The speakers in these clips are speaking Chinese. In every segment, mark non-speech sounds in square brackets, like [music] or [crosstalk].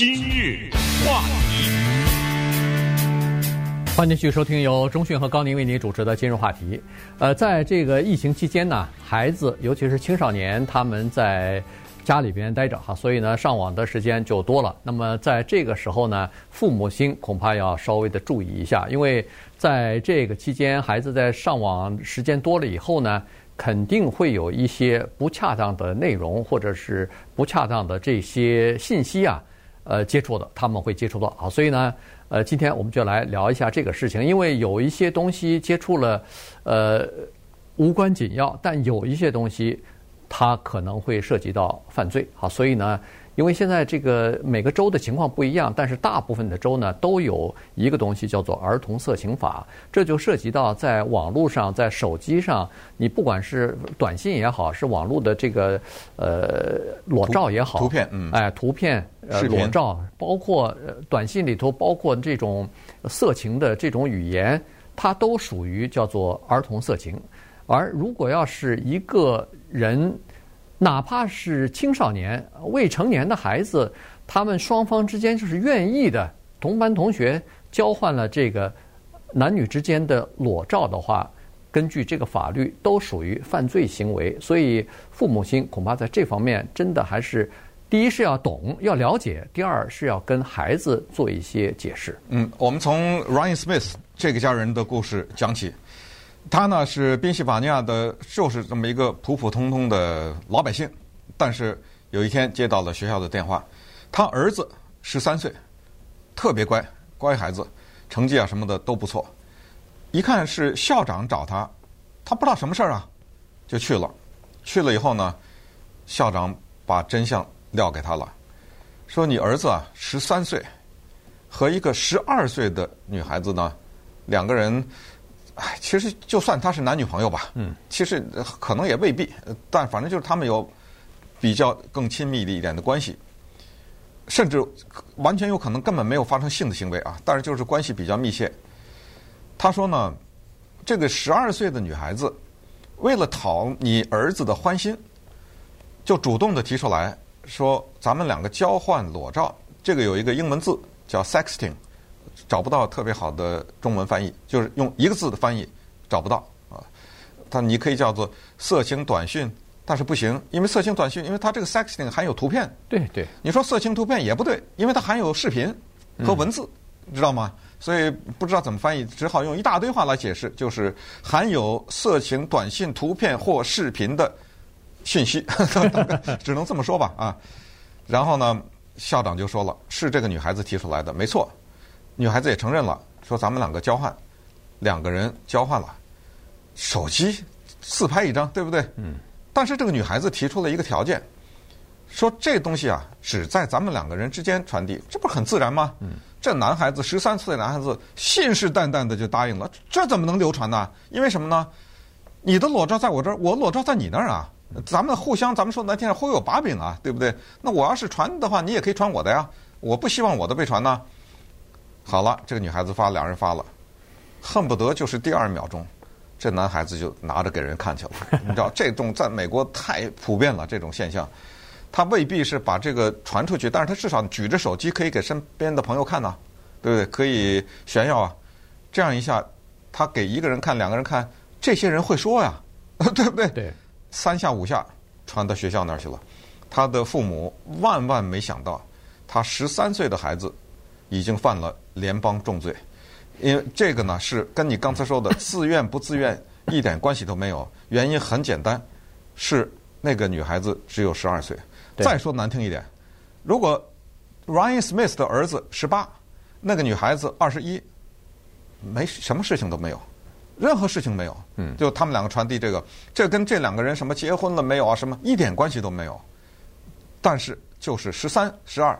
今日话题，欢迎继续收听由中讯和高宁为您主持的今日话题。呃，在这个疫情期间呢，孩子尤其是青少年，他们在家里边待着哈，所以呢，上网的时间就多了。那么在这个时候呢，父母亲恐怕要稍微的注意一下，因为在这个期间，孩子在上网时间多了以后呢，肯定会有一些不恰当的内容，或者是不恰当的这些信息啊，呃，接触的他们会接触到啊。所以呢，呃，今天我们就来聊一下这个事情，因为有一些东西接触了，呃，无关紧要，但有一些东西它可能会涉及到犯罪啊。所以呢。因为现在这个每个州的情况不一样，但是大部分的州呢都有一个东西叫做儿童色情法，这就涉及到在网络上、在手机上，你不管是短信也好，是网络的这个呃裸照也好，图片，嗯，哎，图片、呃、裸照，包括短信里头包括这种色情的这种语言，它都属于叫做儿童色情。而如果要是一个人，哪怕是青少年、未成年的孩子，他们双方之间就是愿意的，同班同学交换了这个男女之间的裸照的话，根据这个法律都属于犯罪行为。所以父母亲恐怕在这方面真的还是第一是要懂、要了解，第二是要跟孩子做一些解释。嗯，我们从 Ryan Smith 这个家人的故事讲起。他呢是宾夕法尼亚的，就是这么一个普普通通的老百姓，但是有一天接到了学校的电话，他儿子十三岁，特别乖，乖孩子，成绩啊什么的都不错。一看是校长找他，他不知道什么事儿啊，就去了。去了以后呢，校长把真相撂给他了，说你儿子啊十三岁，和一个十二岁的女孩子呢，两个人。哎，其实就算他是男女朋友吧，嗯，其实可能也未必，但反正就是他们有比较更亲密的一点的关系，甚至完全有可能根本没有发生性的行为啊，但是就是关系比较密切。他说呢，这个十二岁的女孩子为了讨你儿子的欢心，就主动的提出来说，咱们两个交换裸照，这个有一个英文字叫 sexting。找不到特别好的中文翻译，就是用一个字的翻译找不到啊。它你可以叫做色情短讯，但是不行，因为色情短讯，因为它这个 sexting 含有图片。对对，你说色情图片也不对，因为它含有视频和文字，嗯、知道吗？所以不知道怎么翻译，只好用一大堆话来解释，就是含有色情短信、图片或视频的讯息，[laughs] 只能这么说吧啊。然后呢，校长就说了，是这个女孩子提出来的，没错。女孩子也承认了，说咱们两个交换，两个人交换了手机自拍一张，对不对？嗯。但是这个女孩子提出了一个条件，说这东西啊只在咱们两个人之间传递，这不是很自然吗？嗯。这男孩子十三岁的男孩子信誓旦旦的就答应了，这怎么能流传呢？因为什么呢？你的裸照在我这儿，我裸照在你那儿啊，咱们互相咱们说难听点，互有把柄啊，对不对？那我要是传的话，你也可以传我的呀，我不希望我的被传呢。好了，这个女孩子发，两人发了，恨不得就是第二秒钟，这男孩子就拿着给人看去了。[laughs] 你知道，这种在美国太普遍了，这种现象，他未必是把这个传出去，但是他至少举着手机可以给身边的朋友看呐，对不对？可以炫耀啊。这样一下，他给一个人看，两个人看，这些人会说呀，[laughs] 对不对？对。三下五下传到学校那儿去了，他的父母万万没想到，他十三岁的孩子。已经犯了联邦重罪，因为这个呢是跟你刚才说的自愿不自愿一点关系都没有。原因很简单，是那个女孩子只有十二岁。再说难听一点，如果 Ryan Smith 的儿子十八，那个女孩子二十一，没什么事情都没有，任何事情没有。嗯，就他们两个传递这个，这跟这两个人什么结婚了没有啊？什么一点关系都没有。但是就是十三、十二，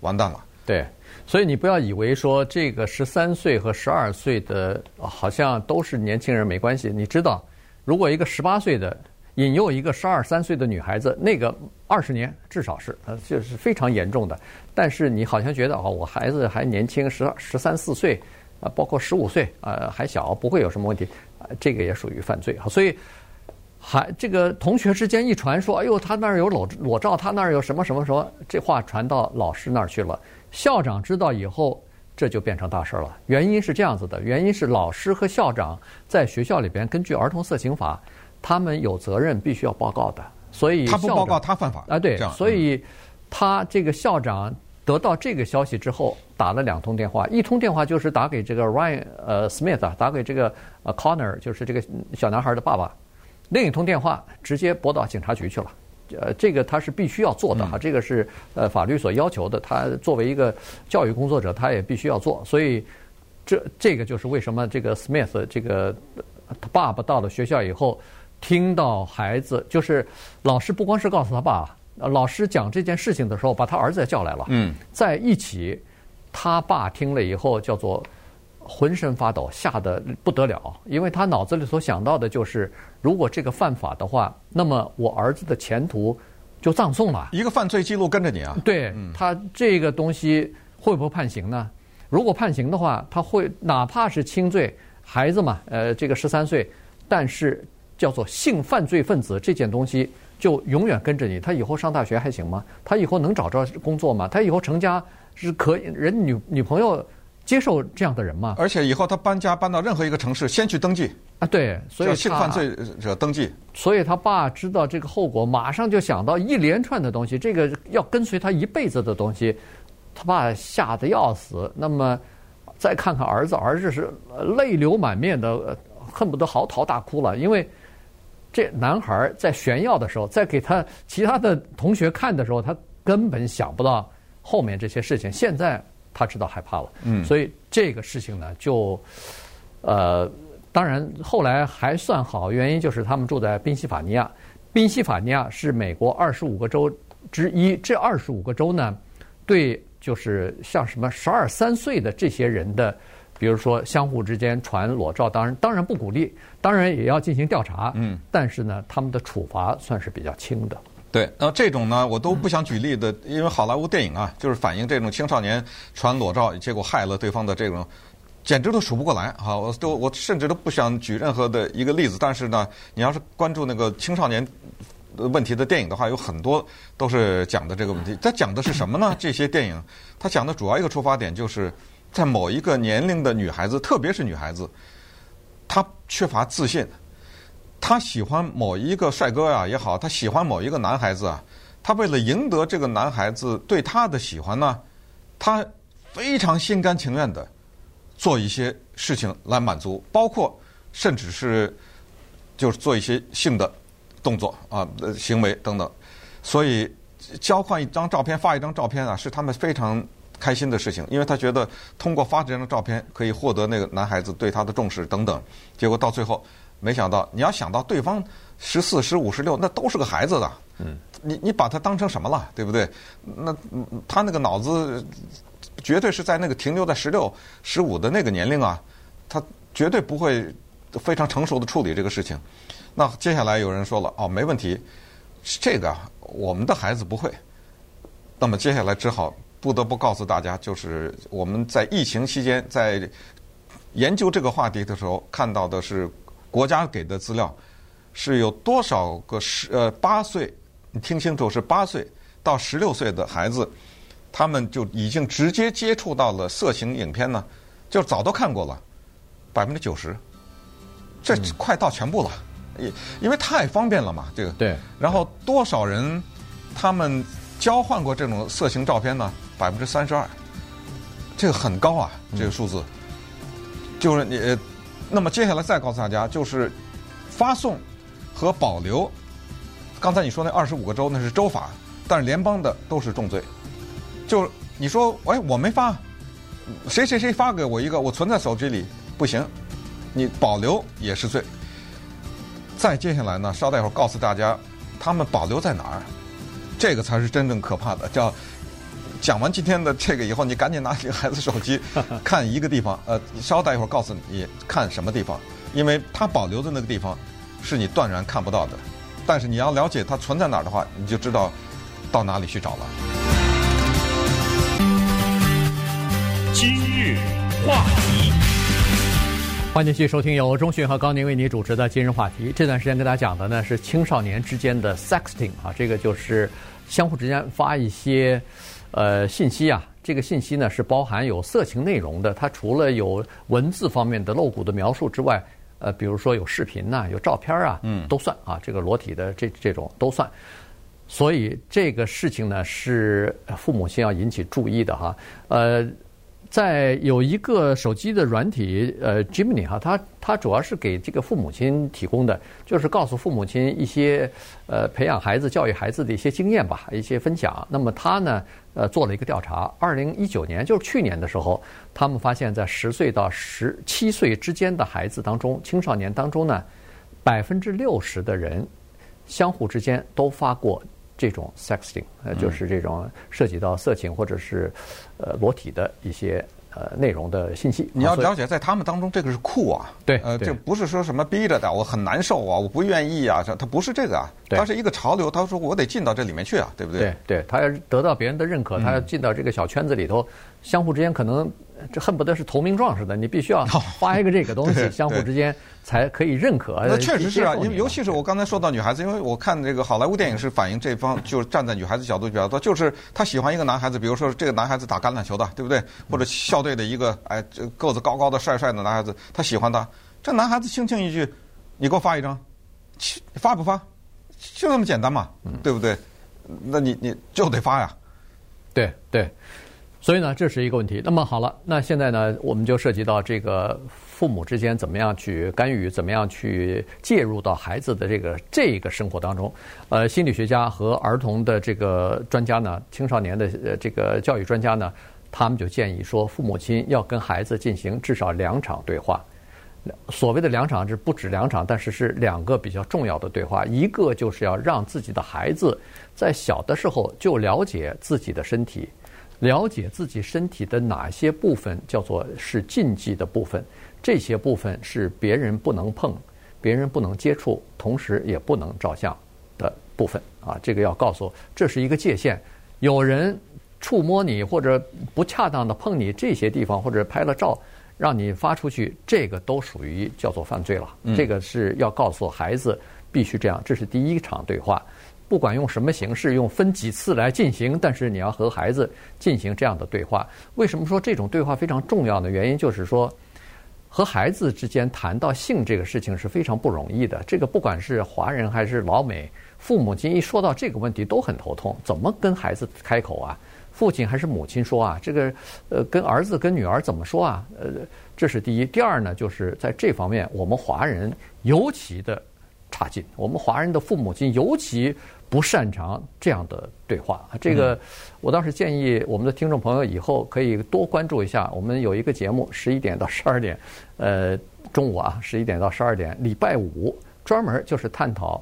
完蛋了。对。所以你不要以为说这个十三岁和十二岁的好像都是年轻人没关系。你知道，如果一个十八岁的引诱一个十二三岁的女孩子，那个二十年至少是呃就是非常严重的。但是你好像觉得哦，我孩子还年轻，十二十三四岁啊，包括十五岁啊还小，不会有什么问题啊，这个也属于犯罪啊。所以。还这个同学之间一传说，哎呦，他那儿有裸裸照，他那儿有什么什么什么，这话传到老师那儿去了。校长知道以后，这就变成大事了。原因是这样子的，原因是老师和校长在学校里边根据儿童色情法，他们有责任必须要报告的。所以他不报告，他犯法啊？对，所以他这个校长得到这个消息之后，打了两通电话，一通电话就是打给这个 Ryan 呃 Smith 啊，打给这个呃 Connor，就是这个小男孩的爸爸。另一通电话直接拨到警察局去了，呃，这个他是必须要做的哈，这个是呃法律所要求的。他作为一个教育工作者，他也必须要做。所以这这个就是为什么这个 Smith 这个他爸爸到了学校以后，听到孩子就是老师不光是告诉他爸，老师讲这件事情的时候，把他儿子也叫来了，嗯，在一起，他爸听了以后叫做。浑身发抖，吓得不得了，因为他脑子里所想到的就是，如果这个犯法的话，那么我儿子的前途就葬送了。一个犯罪记录跟着你啊！对，他这个东西会不会判刑呢？如果判刑的话，他会哪怕是轻罪，孩子嘛，呃，这个十三岁，但是叫做性犯罪分子这件东西就永远跟着你。他以后上大学还行吗？他以后能找着工作吗？他以后成家是可以，人女女朋友。接受这样的人吗？而且以后他搬家搬到任何一个城市，先去登记啊，对，所以性犯罪者登记。所以他爸知道这个后果，马上就想到一连串的东西，这个要跟随他一辈子的东西，他爸吓得要死。那么再看看儿子，儿子是泪流满面的，恨不得嚎啕大哭了。因为这男孩在炫耀的时候，在给他其他的同学看的时候，他根本想不到后面这些事情。现在。他知道害怕了，嗯，所以这个事情呢，就，呃，当然后来还算好，原因就是他们住在宾夕法尼亚，宾夕法尼亚是美国二十五个州之一，这二十五个州呢，对，就是像什么十二三岁的这些人的，比如说相互之间传裸照，当然当然不鼓励，当然也要进行调查，嗯，但是呢，他们的处罚算是比较轻的。对，那这种呢，我都不想举例的，因为好莱坞电影啊，就是反映这种青少年传裸照，结果害了对方的这种，简直都数不过来啊！我都我甚至都不想举任何的一个例子。但是呢，你要是关注那个青少年问题的电影的话，有很多都是讲的这个问题。它讲的是什么呢？这些电影它讲的主要一个出发点就是在某一个年龄的女孩子，特别是女孩子，她缺乏自信。他喜欢某一个帅哥呀也好，他喜欢某一个男孩子啊，他为了赢得这个男孩子对他的喜欢呢，他非常心甘情愿的做一些事情来满足，包括甚至是就是做一些性的动作啊、行为等等。所以交换一张照片、发一张照片啊，是他们非常开心的事情，因为他觉得通过发这张照片可以获得那个男孩子对他的重视等等。结果到最后。没想到，你要想到对方十四、十五、十六，那都是个孩子的。嗯，你你把他当成什么了，对不对？那他那个脑子绝对是在那个停留在十六、十五的那个年龄啊，他绝对不会非常成熟的处理这个事情。那接下来有人说了，哦，没问题，这个我们的孩子不会。那么接下来只好不得不告诉大家，就是我们在疫情期间在研究这个话题的时候看到的是。国家给的资料是有多少个十呃八岁，你听清楚，是八岁到十六岁的孩子，他们就已经直接接触到了色情影片呢？就早都看过了，百分之九十，这快到全部了，因因为太方便了嘛，这个。对。然后多少人他们交换过这种色情照片呢？百分之三十二，这个很高啊，这个数字，就是你。那么接下来再告诉大家，就是发送和保留。刚才你说那二十五个州那是州法，但是联邦的都是重罪。就你说，哎，我没发，谁谁谁发给我一个，我存在手机里不行，你保留也是罪。再接下来呢，稍待会儿告诉大家，他们保留在哪儿，这个才是真正可怕的，叫。讲完今天的这个以后，你赶紧拿起孩子手机 [laughs] 看一个地方。呃，稍待一会儿告诉你看什么地方，因为它保留的那个地方是你断然看不到的。但是你要了解它存在哪儿的话，你就知道到哪里去找了。今日话题，欢迎继续收听由中讯和高宁为你主持的今日话题。这段时间跟大家讲的呢是青少年之间的 sexting 啊，这个就是相互之间发一些呃信息啊。这个信息呢是包含有色情内容的，它除了有文字方面的露骨的描述之外，呃，比如说有视频呐、啊、有照片啊，嗯，都算啊。这个裸体的这这种都算。所以这个事情呢是父母亲要引起注意的哈，呃。在有一个手机的软体，呃，Gemini 哈，它它主要是给这个父母亲提供的，就是告诉父母亲一些呃培养孩子、教育孩子的一些经验吧，一些分享。那么他呢，呃，做了一个调查，二零一九年就是去年的时候，他们发现，在十岁到十七岁之间的孩子当中，青少年当中呢，百分之六十的人相互之间都发过。这种 sexting，呃，就是这种涉及到色情或者是呃裸体的一些呃内容的信息。你要了解，在他们当中，这个是酷啊，对，呃，这不是说什么逼着的，我很难受啊，我不愿意啊，这他不是这个啊，他是一个潮流，他说我得进到这里面去啊，对不对？对，对，他要得到别人的认可，他要进到这个小圈子里头，相互之间可能。这恨不得是投名状似的，你必须要发一个这个东西，相互之间才可以认可。那确实是啊，因为尤其是我刚才说到女孩子，因为我看这个好莱坞电影是反映这方，就是站在女孩子角度比较多，就是她喜欢一个男孩子，比如说这个男孩子打橄榄球的，对不对？或者校队的一个哎，这个子高高的帅帅的男孩子，她喜欢他，这男孩子轻轻一句，你给我发一张，发不发？就那么简单嘛，对不对？那你你就得发呀，对对。所以呢，这是一个问题。那么好了，那现在呢，我们就涉及到这个父母之间怎么样去干预，怎么样去介入到孩子的这个这个生活当中。呃，心理学家和儿童的这个专家呢，青少年的呃这个教育专家呢，他们就建议说，父母亲要跟孩子进行至少两场对话。所谓的两场是不止两场，但是是两个比较重要的对话。一个就是要让自己的孩子在小的时候就了解自己的身体。了解自己身体的哪些部分叫做是禁忌的部分，这些部分是别人不能碰、别人不能接触，同时也不能照相的部分啊。这个要告诉，这是一个界限。有人触摸你或者不恰当的碰你这些地方，或者拍了照让你发出去，这个都属于叫做犯罪了。这个是要告诉孩子必须这样。这是第一场对话。不管用什么形式，用分几次来进行，但是你要和孩子进行这样的对话。为什么说这种对话非常重要的原因就是说，和孩子之间谈到性这个事情是非常不容易的。这个不管是华人还是老美，父母亲一说到这个问题都很头痛，怎么跟孩子开口啊？父亲还是母亲说啊？这个呃，跟儿子跟女儿怎么说啊？呃，这是第一。第二呢，就是在这方面，我们华人尤其的差劲。我们华人的父母亲尤其。不擅长这样的对话，这个我倒是建议我们的听众朋友以后可以多关注一下。我们有一个节目，十一点到十二点，呃，中午啊，十一点到十二点，礼拜五专门就是探讨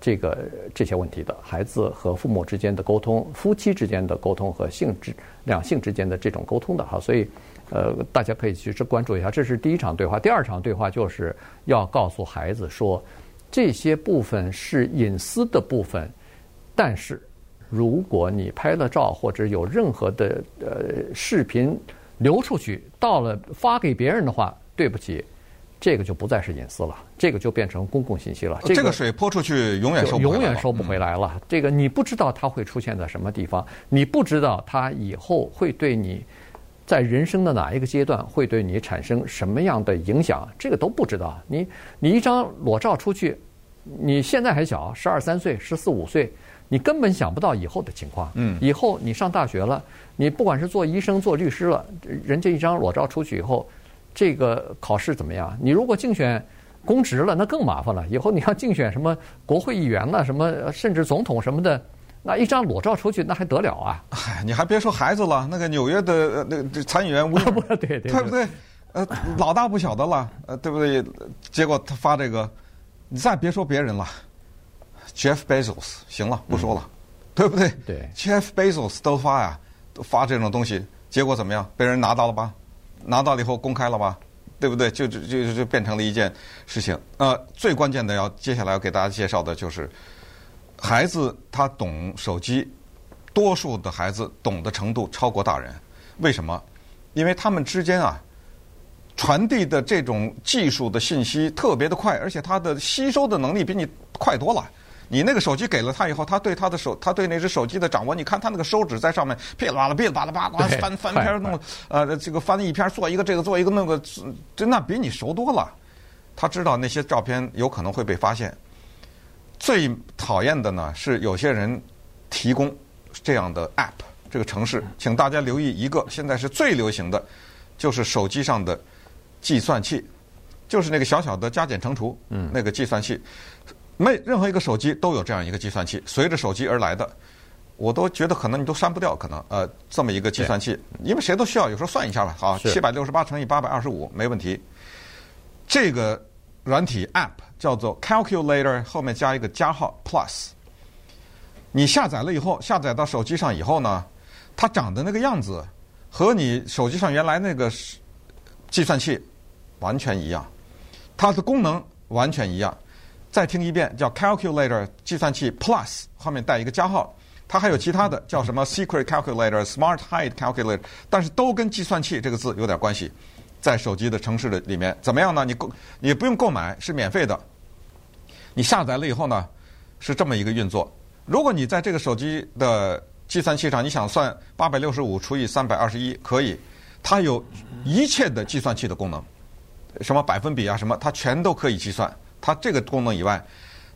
这个这些问题的，孩子和父母之间的沟通，夫妻之间的沟通和性质两性之间的这种沟通的哈。所以，呃，大家可以去关注一下。这是第一场对话，第二场对话就是要告诉孩子说，这些部分是隐私的部分。但是，如果你拍了照或者有任何的呃视频流出去，到了发给别人的话，对不起，这个就不再是隐私了，这个就变成公共信息了。这个水泼出去永远收永远收不回来了。这个你不知道它会出现在什么地方，你不知道它以后会对你在人生的哪一个阶段会对你产生什么样的影响，这个都不知道。你你一张裸照出去，你现在还小，十二三岁、十四五岁。你根本想不到以后的情况。嗯，以后你上大学了，你不管是做医生、做律师了，人家一张裸照出去以后，这个考试怎么样？你如果竞选公职了，那更麻烦了。以后你要竞选什么国会议员了，什么甚至总统什么的，那一张裸照出去，那还得了啊？哎，你还别说孩子了，那个纽约的那个参议员，[laughs] 不对对对不对？呃，老大不小的了，呃，对不对？结果他发这个，你再别说别人了。Jeff Bezos，行了，不说了，嗯、[laughs] 对不对？对，Jeff Bezos 都发呀，都发这种东西，结果怎么样？被人拿到了吧？拿到了以后公开了吧？对不对？就就就就变成了一件事情。呃，最关键的要接下来要给大家介绍的就是，孩子他懂手机，多数的孩子懂的程度超过大人。为什么？因为他们之间啊，传递的这种技术的信息特别的快，而且他的吸收的能力比你快多了。你那个手机给了他以后，他对他的手，他对那只手机的掌握，你看他那个手指在上面噼里啪啦、噼里啪啦、啪啦翻翻篇弄，[laughs] 呃，这个翻一篇做一个这个做一个那个，真的比你熟多了。他知道那些照片有可能会被发现。最讨厌的呢是有些人提供这样的 app 这个城市，请大家留意一个，现在是最流行的，就是手机上的计算器，就是那个小小的加减乘除，嗯，那个计算器。没任何一个手机都有这样一个计算器，随着手机而来的，我都觉得可能你都删不掉，可能呃这么一个计算器，因为谁都需要，有时候算一下吧，好，七百六十八乘以八百二十五没问题。这个软体 App 叫做 Calculator，后面加一个加号 Plus。你下载了以后，下载到手机上以后呢，它长的那个样子和你手机上原来那个计算器完全一样，它的功能完全一样。再听一遍，叫 Calculator 计算器 Plus，后面带一个加号。它还有其他的，叫什么 Secret Calculator、Smart Hide Calculator，但是都跟计算器这个字有点关系。在手机的城市的里面，怎么样呢？你购你不用购买，是免费的。你下载了以后呢，是这么一个运作。如果你在这个手机的计算器上，你想算八百六十五除以三百二十一，可以。它有一切的计算器的功能，什么百分比啊，什么，它全都可以计算。它这个功能以外，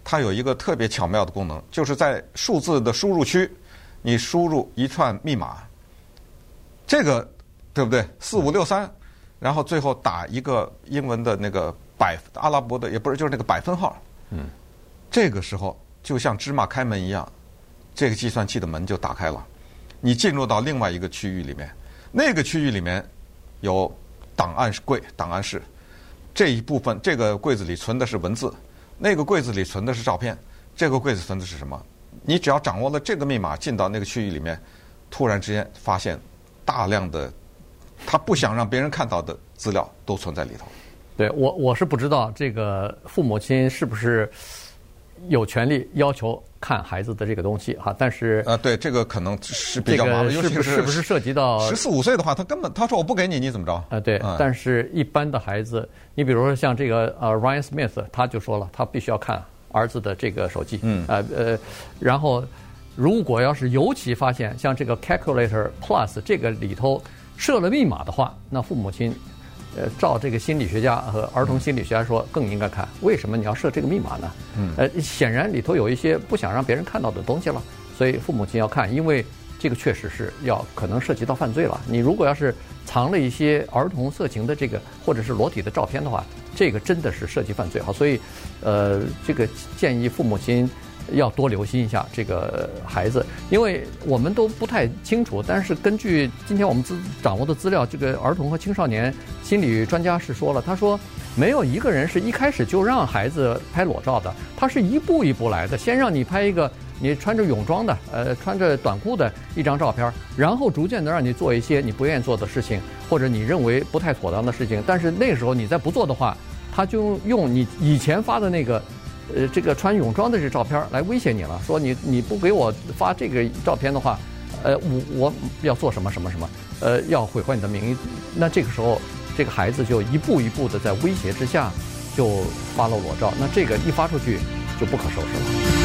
它有一个特别巧妙的功能，就是在数字的输入区，你输入一串密码，这个对不对？四五六三，然后最后打一个英文的那个百阿拉伯的，也不是，就是那个百分号。嗯，这个时候就像芝麻开门一样，这个计算器的门就打开了，你进入到另外一个区域里面，那个区域里面有档案柜、档案室。这一部分，这个柜子里存的是文字，那个柜子里存的是照片，这个柜子存的是什么？你只要掌握了这个密码，进到那个区域里面，突然之间发现大量的他不想让别人看到的资料都存在里头。对，我我是不知道这个父母亲是不是有权利要求。看孩子的这个东西哈，但是呃，对，这个可能是比较麻烦，是不是是不是涉及到十四五岁的话，他根本他说我不给你，你怎么着？啊，对，嗯、但是一般的孩子，你比如说像这个呃，Ryan Smith，他就说了，他必须要看儿子的这个手机，嗯，呃呃，然后如果要是尤其发现像这个 Calculator Plus 这个里头设了密码的话，那父母亲。呃，照这个心理学家和儿童心理学家说，更应该看。为什么你要设这个密码呢？嗯，呃，显然里头有一些不想让别人看到的东西了，所以父母亲要看，因为这个确实是要可能涉及到犯罪了。你如果要是藏了一些儿童色情的这个或者是裸体的照片的话，这个真的是涉及犯罪。好，所以，呃，这个建议父母亲。要多留心一下这个孩子，因为我们都不太清楚。但是根据今天我们资掌握的资料，这个儿童和青少年心理专家是说了，他说没有一个人是一开始就让孩子拍裸照的，他是一步一步来的，先让你拍一个你穿着泳装的，呃，穿着短裤的一张照片，然后逐渐的让你做一些你不愿意做的事情，或者你认为不太妥当的事情。但是那时候你再不做的话，他就用你以前发的那个。[laughs] 呃，这个穿泳装的这照片来威胁你了，说你你不给我发这个照片的话，呃，我我要做什么什么什么，呃，要毁坏你的名誉。那这个时候，这个孩子就一步一步的在威胁之下就发了裸照，那这个一发出去就不可收拾了。